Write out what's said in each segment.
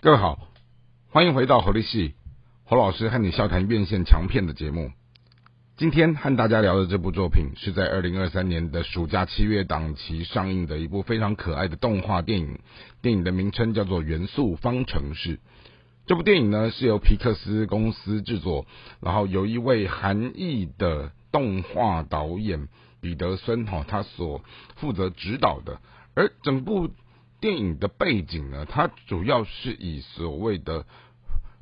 各位好，欢迎回到侯立系侯老师和你笑谈院线强片的节目。今天和大家聊的这部作品是在二零二三年的暑假七月档期上映的一部非常可爱的动画电影，电影的名称叫做《元素方程式》。这部电影呢是由皮克斯公司制作，然后由一位韩裔的动画导演彼得森哈他所负责指导的，而整部。电影的背景呢，它主要是以所谓的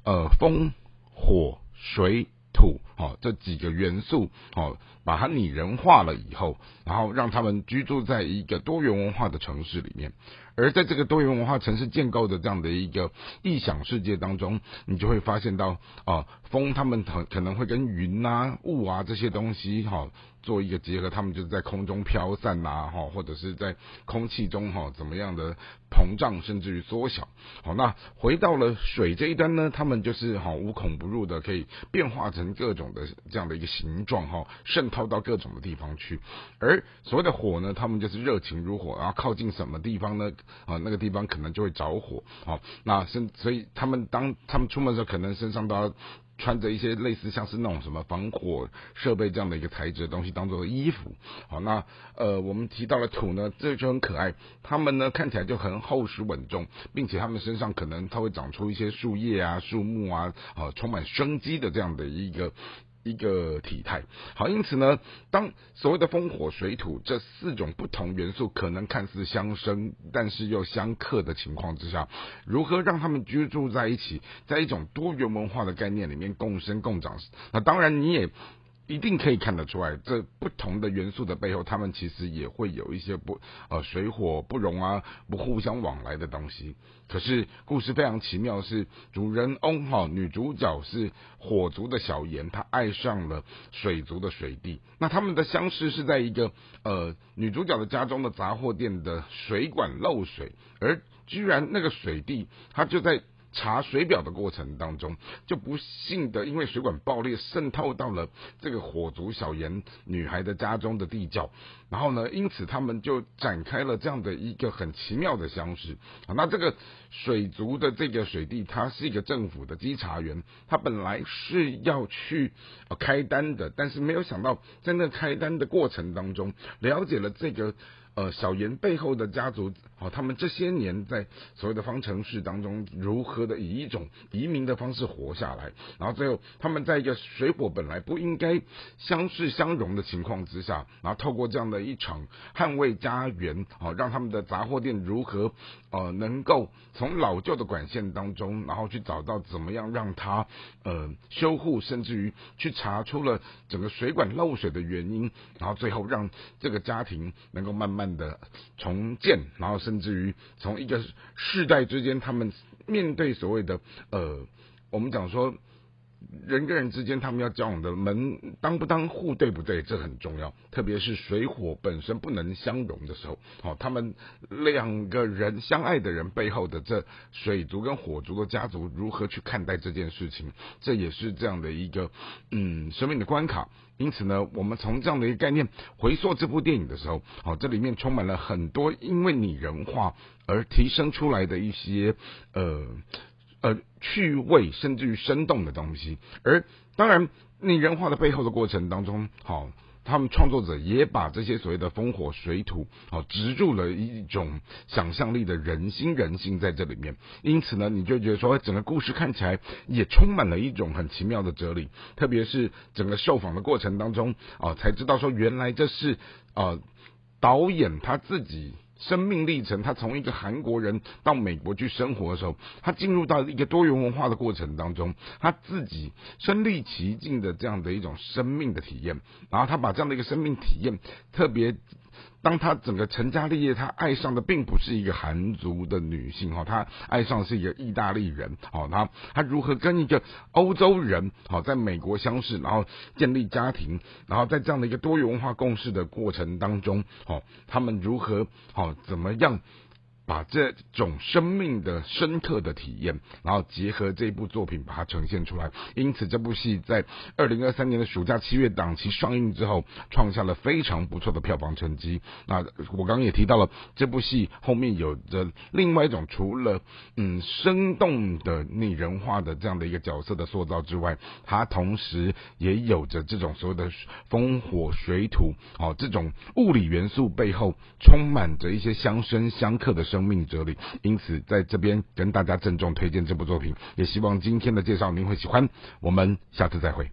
呃风、火、水、土哦这几个元素哦，把它拟人化了以后，然后让他们居住在一个多元文化的城市里面。而在这个多元文化城市建构的这样的一个异想世界当中，你就会发现到啊，风他们可可能会跟云啊、雾啊这些东西哈。做一个结合，他们就是在空中飘散呐，哈，或者是在空气中哈，怎么样的膨胀，甚至于缩小。好，那回到了水这一端呢，他们就是哈无孔不入的，可以变化成各种的这样的一个形状哈，渗透到各种的地方去。而所谓的火呢，他们就是热情如火，然后靠近什么地方呢？啊，那个地方可能就会着火。好，那身所以他们当他们出门的时候，可能身上都要。穿着一些类似像是那种什么防火设备这样的一个材质的东西当做衣服，好，那呃我们提到了土呢，这就很可爱，他们呢看起来就很厚实稳重，并且他们身上可能它会长出一些树叶啊、树木啊，啊充满生机的这样的一个。一个体态好，因此呢，当所谓的风火水土这四种不同元素可能看似相生，但是又相克的情况之下，如何让他们居住在一起，在一种多元文化的概念里面共生共长？那当然你也。一定可以看得出来，这不同的元素的背后，他们其实也会有一些不呃水火不容啊，不互相往来的东西。可是故事非常奇妙，是主人翁哈女主角是火族的小妍，她爱上了水族的水弟。那他们的相识是在一个呃女主角的家中的杂货店的水管漏水，而居然那个水弟他就在。查水表的过程当中，就不幸的因为水管爆裂渗透到了这个火族小妍女孩的家中的地窖，然后呢，因此他们就展开了这样的一个很奇妙的相识。啊，那这个水族的这个水弟，他是一个政府的稽查员，他本来是要去开单的，但是没有想到在那开单的过程当中，了解了这个。呃，小严背后的家族，哦，他们这些年在所谓的方程式当中，如何的以一种移民的方式活下来，然后最后他们在一个水火本来不应该相视相融的情况之下，然后透过这样的一场捍卫家园，哦，让他们的杂货店如何呃能够从老旧的管线当中，然后去找到怎么样让它呃修护，甚至于去查出了整个水管漏水的原因，然后最后让这个家庭能够慢慢。的重建，然后甚至于从一个世代之间，他们面对所谓的呃，我们讲说。人跟人之间，他们要交往的门当不当户对不对，这很重要。特别是水火本身不能相容的时候，哦，他们两个人相爱的人背后的这水族跟火族的家族如何去看待这件事情，这也是这样的一个嗯生命的关卡。因此呢，我们从这样的一个概念回溯这部电影的时候，哦，这里面充满了很多因为拟人化而提升出来的一些呃。呃，趣味甚至于生动的东西，而当然拟人化的背后的过程当中，好，他们创作者也把这些所谓的风火水土，好植入了一种想象力的人心人性在这里面。因此呢，你就觉得说，整个故事看起来也充满了一种很奇妙的哲理。特别是整个受访的过程当中，啊，才知道说，原来这是啊导演他自己。生命历程，他从一个韩国人到美国去生活的时候，他进入到一个多元文化的过程当中，他自己身历其境的这样的一种生命的体验，然后他把这样的一个生命体验特别。当他整个成家立业，他爱上的并不是一个韩族的女性哈，他爱上是一个意大利人好，他他如何跟一个欧洲人好在美国相识，然后建立家庭，然后在这样的一个多元文化共事的过程当中，好，他们如何好怎么样把这种生命的深刻的体验，然后结合这部作品把它呈现出来。因此，这部戏在二零二三年的暑假七月档期上映之后，创下了非常不错的票房成绩。那我刚刚也提到了，这部戏后面有着另外一种除了嗯生动的拟人化的这样的一个角色的塑造之外，它同时也有着这种所谓的风火水土哦这种物理元素背后充满着一些相生相克的生命哲理。因此，在这边跟大家郑重推荐这部作品，也希望今天的介绍您会喜欢。我们下次再会。